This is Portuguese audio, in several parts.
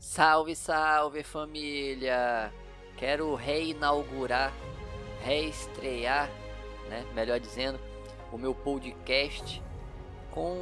Salve, salve família! Quero reinaugurar, reestrear, né? Melhor dizendo, o meu podcast com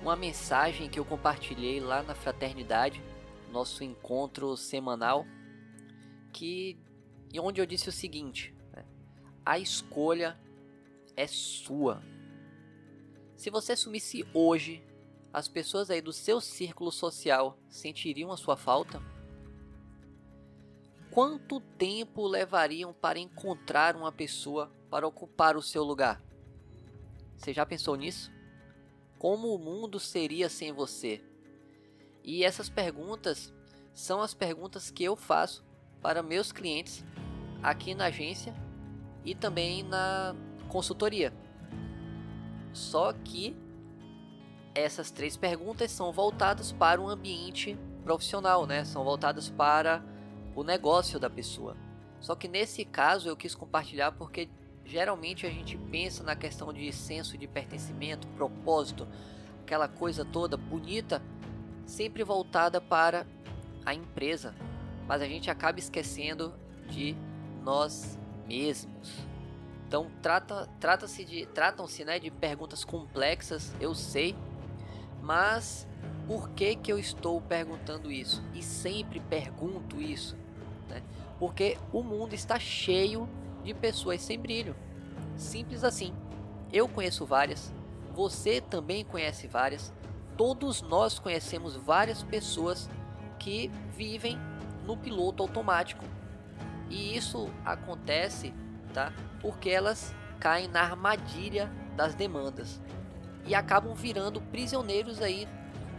uma mensagem que eu compartilhei lá na fraternidade, nosso encontro semanal, que onde eu disse o seguinte: né? a escolha é sua. Se você sumisse hoje as pessoas aí do seu círculo social sentiriam a sua falta? Quanto tempo levariam para encontrar uma pessoa para ocupar o seu lugar? Você já pensou nisso? Como o mundo seria sem você? E essas perguntas são as perguntas que eu faço para meus clientes aqui na agência e também na consultoria. Só que essas três perguntas são voltadas para o ambiente profissional, né? São voltadas para o negócio da pessoa. Só que nesse caso eu quis compartilhar porque geralmente a gente pensa na questão de senso de pertencimento, propósito, aquela coisa toda bonita, sempre voltada para a empresa, mas a gente acaba esquecendo de nós mesmos. Então trata, trata-se de tratam-se né, de perguntas complexas, eu sei, mas por que, que eu estou perguntando isso? E sempre pergunto isso, né? Porque o mundo está cheio de pessoas sem brilho. Simples assim. Eu conheço várias, você também conhece várias, todos nós conhecemos várias pessoas que vivem no piloto automático. E isso acontece, tá? Porque elas caem na armadilha das demandas e acabam virando prisioneiros aí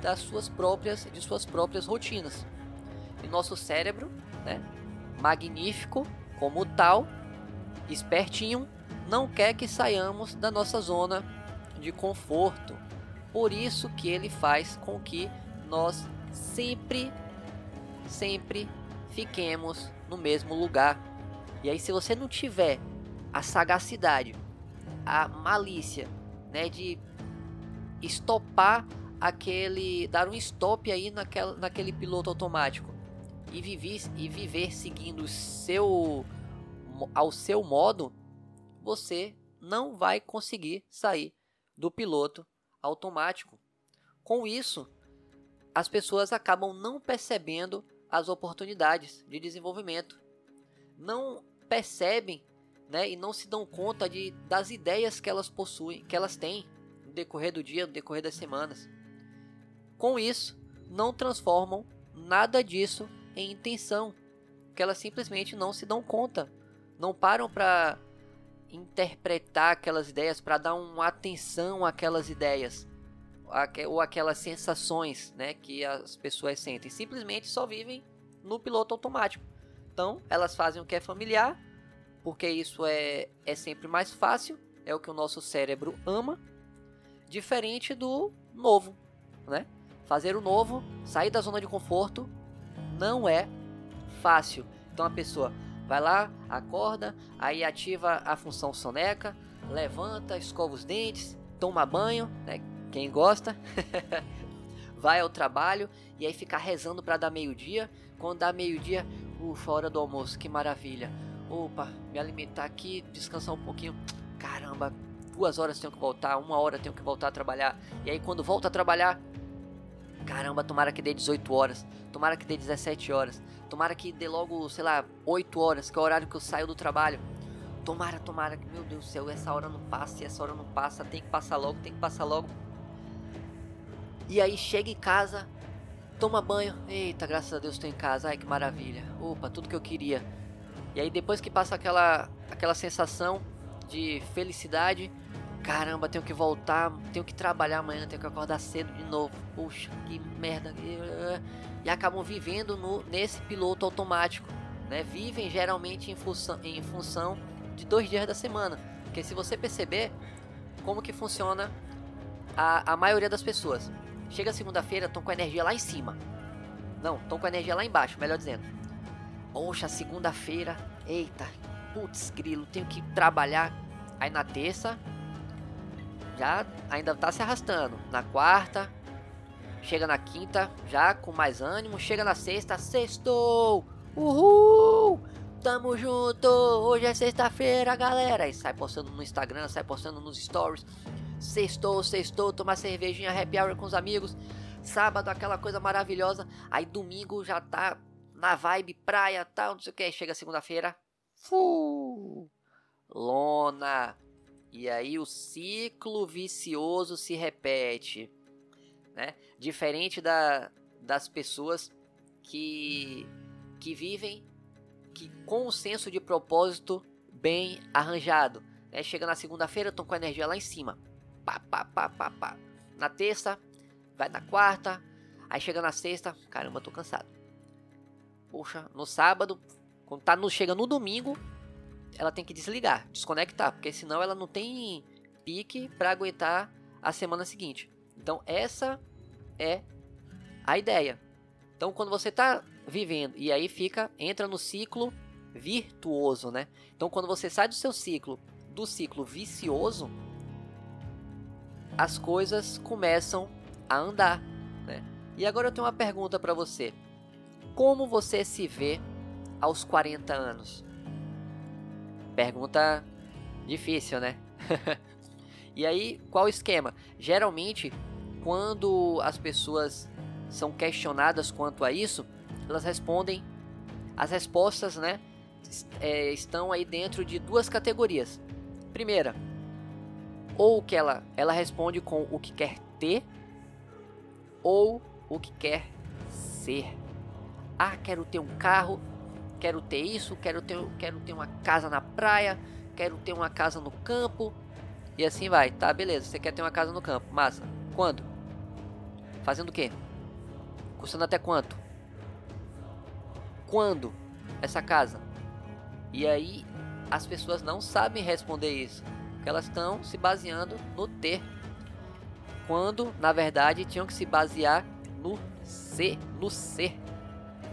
das suas próprias de suas próprias rotinas. E nosso cérebro, né, magnífico como tal, espertinho, não quer que saiamos da nossa zona de conforto. Por isso que ele faz com que nós sempre sempre fiquemos no mesmo lugar. E aí se você não tiver a sagacidade, a malícia, né, de estopar aquele. dar um stop aí naquela, naquele piloto automático e viver, e viver seguindo seu, ao seu modo, você não vai conseguir sair do piloto automático. Com isso, as pessoas acabam não percebendo as oportunidades de desenvolvimento, não percebem né, e não se dão conta de, das ideias que elas possuem, que elas têm no decorrer do dia, no decorrer das semanas. Com isso, não transformam nada disso em intenção, que elas simplesmente não se dão conta, não param para interpretar aquelas ideias, para dar uma atenção àquelas ideias ou aquelas sensações, né, que as pessoas sentem. Simplesmente só vivem no piloto automático. Então, elas fazem o que é familiar, porque isso é, é sempre mais fácil, é o que o nosso cérebro ama diferente do novo, né? Fazer o novo, sair da zona de conforto, não é fácil. Então a pessoa vai lá, acorda, aí ativa a função soneca, levanta, escova os dentes, toma banho, né? Quem gosta, vai ao trabalho e aí fica rezando para dar meio-dia. Quando dá meio-dia, ufa, hora do almoço, que maravilha. Opa, me alimentar aqui, descansar um pouquinho. Caramba, duas horas tenho que voltar, uma hora tenho que voltar a trabalhar. E aí quando volto a trabalhar, caramba, tomara que dê 18 horas, tomara que dê 17 horas, tomara que dê logo, sei lá, 8 horas, que é o horário que eu saio do trabalho. Tomara, tomara, que meu Deus do céu, essa hora não passa, essa hora não passa, tem que passar logo, tem que passar logo. E aí chega em casa, toma banho, eita, graças a Deus estou em casa, ai que maravilha, opa, tudo que eu queria. E aí depois que passa aquela, aquela sensação de felicidade, Caramba, tenho que voltar, tenho que trabalhar amanhã, tenho que acordar cedo de novo. Puxa, que merda. E acabam vivendo no, nesse piloto automático. Né? Vivem geralmente em função, em função de dois dias da semana. Porque se você perceber como que funciona a, a maioria das pessoas. Chega segunda-feira, estão com a energia lá em cima. Não, estão com a energia lá embaixo, melhor dizendo. Poxa, segunda-feira, eita, putz, grilo, tenho que trabalhar. Aí na terça, já ainda tá se arrastando. Na quarta, chega na quinta já com mais ânimo, chega na sexta, sextou, uhul, tamo junto, hoje é sexta-feira, galera, e sai postando no Instagram, sai postando nos stories, sextou, sextou, tomar cervejinha, happy hour com os amigos, sábado aquela coisa maravilhosa, aí domingo já tá na vibe praia, tal, não sei o que, chega segunda-feira, lona, e aí o ciclo vicioso se repete, né? Diferente da, das pessoas que, que vivem que com um senso de propósito bem arranjado. Né? Chega na segunda-feira, estão com a energia lá em cima. Pá, pá, pá, pá, pá. Na terça, vai na quarta. Aí chega na sexta, caramba, tô cansado. Poxa, no sábado, quando tá no, chega no domingo, ela tem que desligar, desconectar, porque senão ela não tem pique para aguentar a semana seguinte. Então essa é a ideia. Então quando você está vivendo e aí fica entra no ciclo virtuoso, né? Então quando você sai do seu ciclo, do ciclo vicioso, as coisas começam a andar, né? E agora eu tenho uma pergunta para você. Como você se vê aos 40 anos? Pergunta difícil, né? e aí, qual o esquema? Geralmente, quando as pessoas são questionadas quanto a isso, elas respondem. As respostas, né? É, estão aí dentro de duas categorias. Primeira, ou que ela, ela responde com o que quer ter, ou o que quer ser. Ah, quero ter um carro, quero ter isso, quero ter, quero ter uma casa na praia, quero ter uma casa no campo. E assim vai, tá, beleza. Você quer ter uma casa no campo, massa. Quando? Fazendo o quê? Custando até quanto? Quando essa casa? E aí as pessoas não sabem responder isso, porque elas estão se baseando no ter. Quando, na verdade, tinham que se basear no ser, no ser.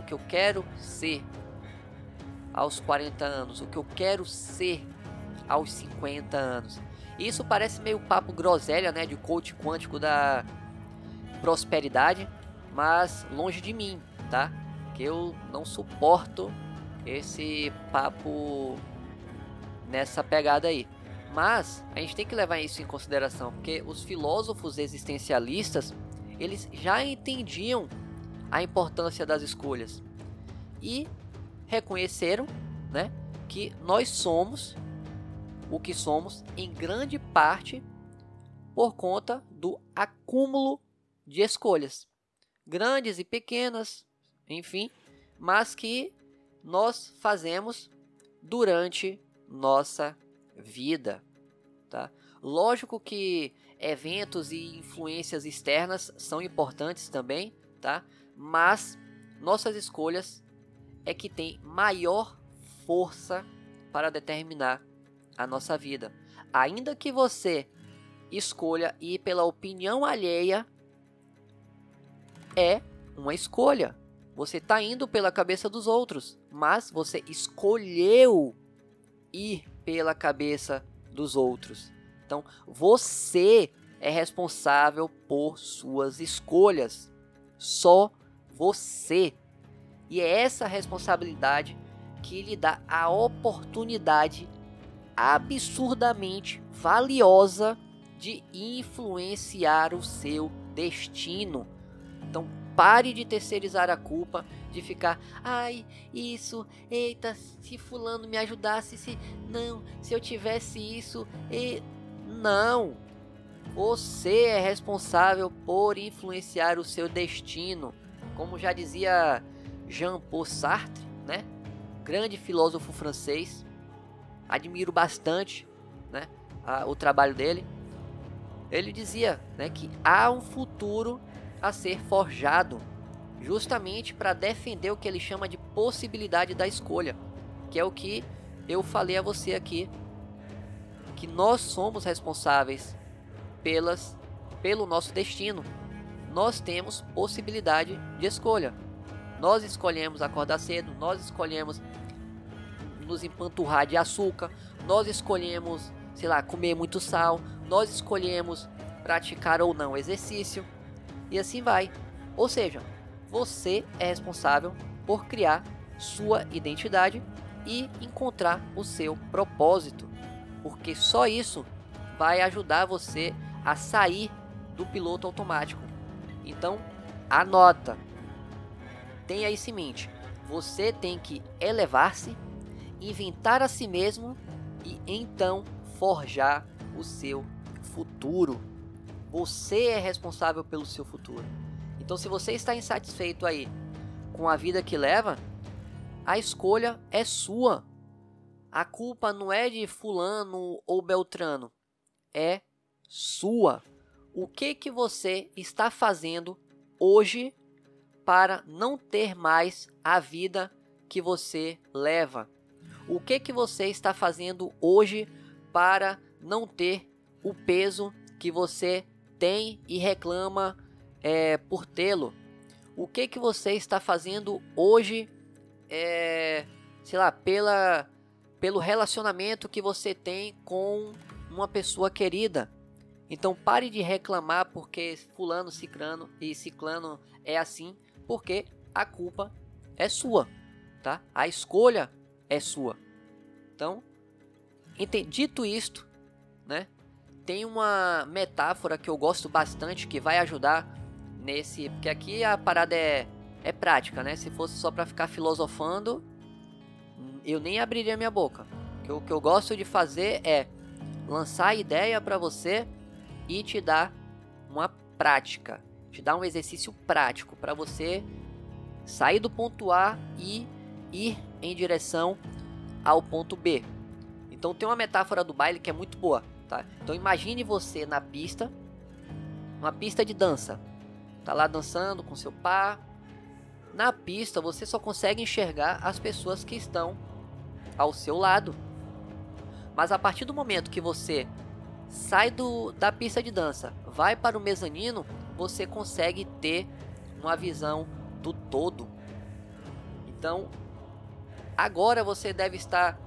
O que eu quero ser, aos 40 anos, o que eu quero ser aos 50 anos. Isso parece meio papo groselha, né, de coach quântico da prosperidade, mas longe de mim, tá? Que eu não suporto esse papo nessa pegada aí. Mas a gente tem que levar isso em consideração, porque os filósofos existencialistas, eles já entendiam a importância das escolhas. E reconheceram né, que nós somos o que somos em grande parte por conta do acúmulo de escolhas, grandes e pequenas, enfim, mas que nós fazemos durante nossa vida, tá? Lógico que eventos e influências externas são importantes também, tá? Mas nossas escolhas é que tem maior força para determinar a nossa vida. Ainda que você escolha ir pela opinião alheia, é uma escolha. Você está indo pela cabeça dos outros, mas você escolheu ir pela cabeça dos outros. Então, você é responsável por suas escolhas. Só você. E é essa responsabilidade que lhe dá a oportunidade absurdamente valiosa de influenciar o seu destino. Então pare de terceirizar a culpa, de ficar, ai, isso, eita, se fulano me ajudasse, se não, se eu tivesse isso, e não. Você é responsável por influenciar o seu destino. Como já dizia Jean-Paul Sartre, né? Grande filósofo francês. Admiro bastante, né? A, o trabalho dele. Ele dizia, né, que há um futuro a ser forjado, justamente para defender o que ele chama de possibilidade da escolha, que é o que eu falei a você aqui, que nós somos responsáveis pelas pelo nosso destino. Nós temos possibilidade de escolha. Nós escolhemos acordar cedo, nós escolhemos nos empanturrar de açúcar, nós escolhemos, sei lá, comer muito sal, nós escolhemos praticar ou não exercício. e assim vai. Ou seja, você é responsável por criar sua identidade e encontrar o seu propósito, porque só isso vai ajudar você a sair do piloto automático. Então, anota. Tenha isso em mente. Você tem que elevar-se, inventar a si mesmo e então forjar o seu futuro. Você é responsável pelo seu futuro. Então, se você está insatisfeito aí com a vida que leva, a escolha é sua. A culpa não é de fulano ou beltrano, é sua. O que que você está fazendo hoje para não ter mais a vida que você leva? O que que você está fazendo hoje para não ter o peso que você tem e reclama é, por tê-lo? O que que você está fazendo hoje, é, sei lá, pela, pelo relacionamento que você tem com uma pessoa querida? Então pare de reclamar porque fulano, ciclano e ciclano é assim, porque a culpa é sua, tá? A escolha é sua. Então, dito isto, né? Tem uma metáfora que eu gosto bastante que vai ajudar nesse, porque aqui a parada é é prática, né? Se fosse só para ficar filosofando, eu nem abriria minha boca. O que eu gosto de fazer é lançar a ideia para você e te dar uma prática, te dar um exercício prático para você sair do ponto A e ir em direção ao ponto B. Então tem uma metáfora do baile que é muito boa, tá? Então imagine você na pista, uma pista de dança. Tá lá dançando com seu par. Na pista você só consegue enxergar as pessoas que estão ao seu lado. Mas a partir do momento que você sai do, da pista de dança, vai para o mezanino, você consegue ter uma visão do todo. Então, agora você deve estar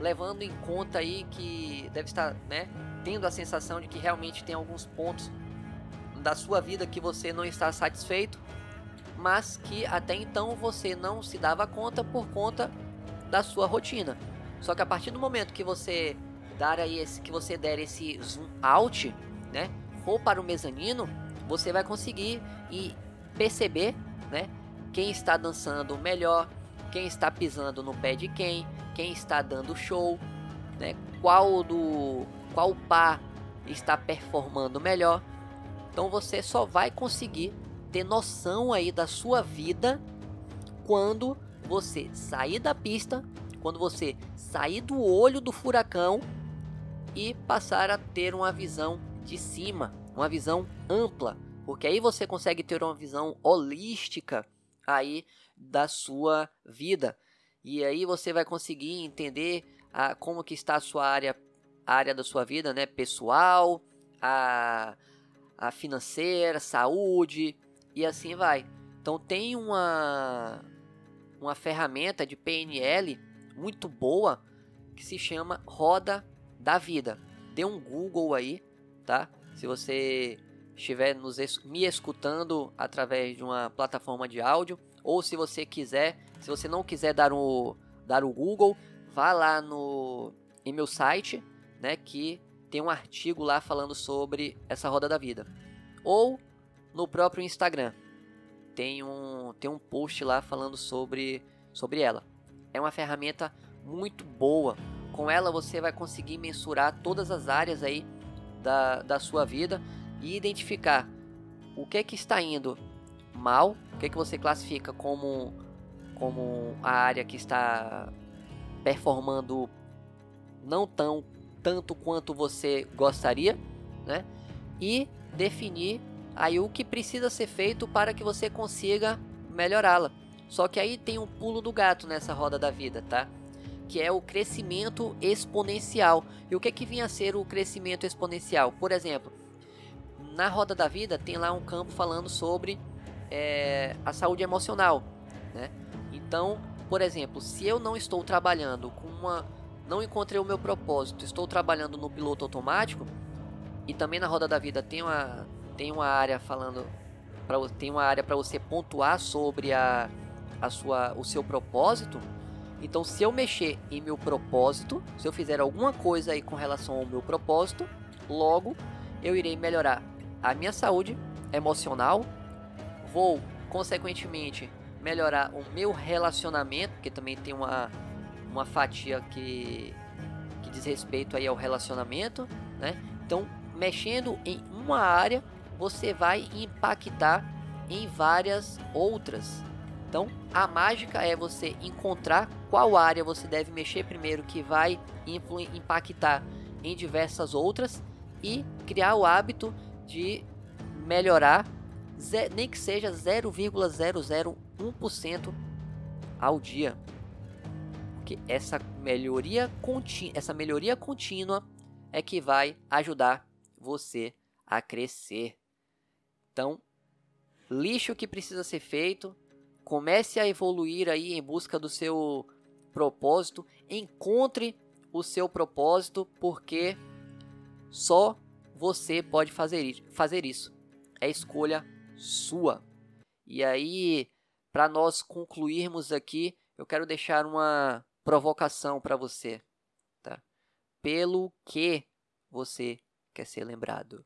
levando em conta aí que deve estar, né, tendo a sensação de que realmente tem alguns pontos da sua vida que você não está satisfeito, mas que até então você não se dava conta por conta da sua rotina. Só que a partir do momento que você dar aí esse, que você der esse zoom out, né, for para o mezanino, você vai conseguir e perceber, né, quem está dançando melhor, quem está pisando no pé de quem, quem está dando show, né, qual do qual par está performando melhor. Então você só vai conseguir ter noção aí da sua vida quando você sair da pista, quando você sair do olho do furacão e passar a ter uma visão de cima, uma visão ampla, porque aí você consegue ter uma visão holística aí da sua vida. E aí você vai conseguir entender a, como que está a sua área, área da sua vida, né, pessoal, a, a financeira, saúde e assim vai. Então tem uma uma ferramenta de PNL muito boa que se chama roda da vida. Dê um Google aí, tá? Se você estiver nos, me escutando através de uma plataforma de áudio, ou se você quiser, se você não quiser dar o, dar o Google, vá lá no em meu site, né, que tem um artigo lá falando sobre essa roda da vida. Ou no próprio Instagram. Tem um, tem um post lá falando sobre, sobre ela. É uma ferramenta muito boa com ela você vai conseguir mensurar todas as áreas aí da, da sua vida e identificar o que que está indo mal, o que que você classifica como como a área que está performando não tão tanto quanto você gostaria, né? E definir aí o que precisa ser feito para que você consiga melhorá-la. Só que aí tem um pulo do gato nessa roda da vida, tá? Que é o crescimento exponencial. E o que, que vinha a ser o crescimento exponencial? Por exemplo, na Roda da Vida tem lá um campo falando sobre é, a saúde emocional. Né? Então, por exemplo, se eu não estou trabalhando com uma. não encontrei o meu propósito, estou trabalhando no piloto automático, e também na Roda da Vida tem uma, tem uma área falando pra, tem uma área para você pontuar sobre a, a sua, o seu propósito. Então, se eu mexer em meu propósito, se eu fizer alguma coisa aí com relação ao meu propósito, logo eu irei melhorar a minha saúde emocional, vou consequentemente melhorar o meu relacionamento, porque também tem uma, uma fatia que, que diz respeito aí ao relacionamento, né? Então, mexendo em uma área, você vai impactar em várias outras. Então, a mágica é você encontrar qual área você deve mexer primeiro que vai impactar em diversas outras e criar o hábito de melhorar, nem que seja 0,001% ao dia. Porque essa melhoria, essa melhoria contínua é que vai ajudar você a crescer. Então, lixo que precisa ser feito, comece a evoluir aí em busca do seu propósito, encontre o seu propósito, porque só você pode fazer, isso. É escolha sua. E aí, para nós concluirmos aqui, eu quero deixar uma provocação para você, tá? Pelo que você quer ser lembrado?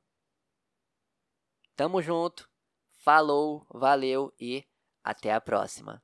Tamo junto, falou, valeu e até a próxima.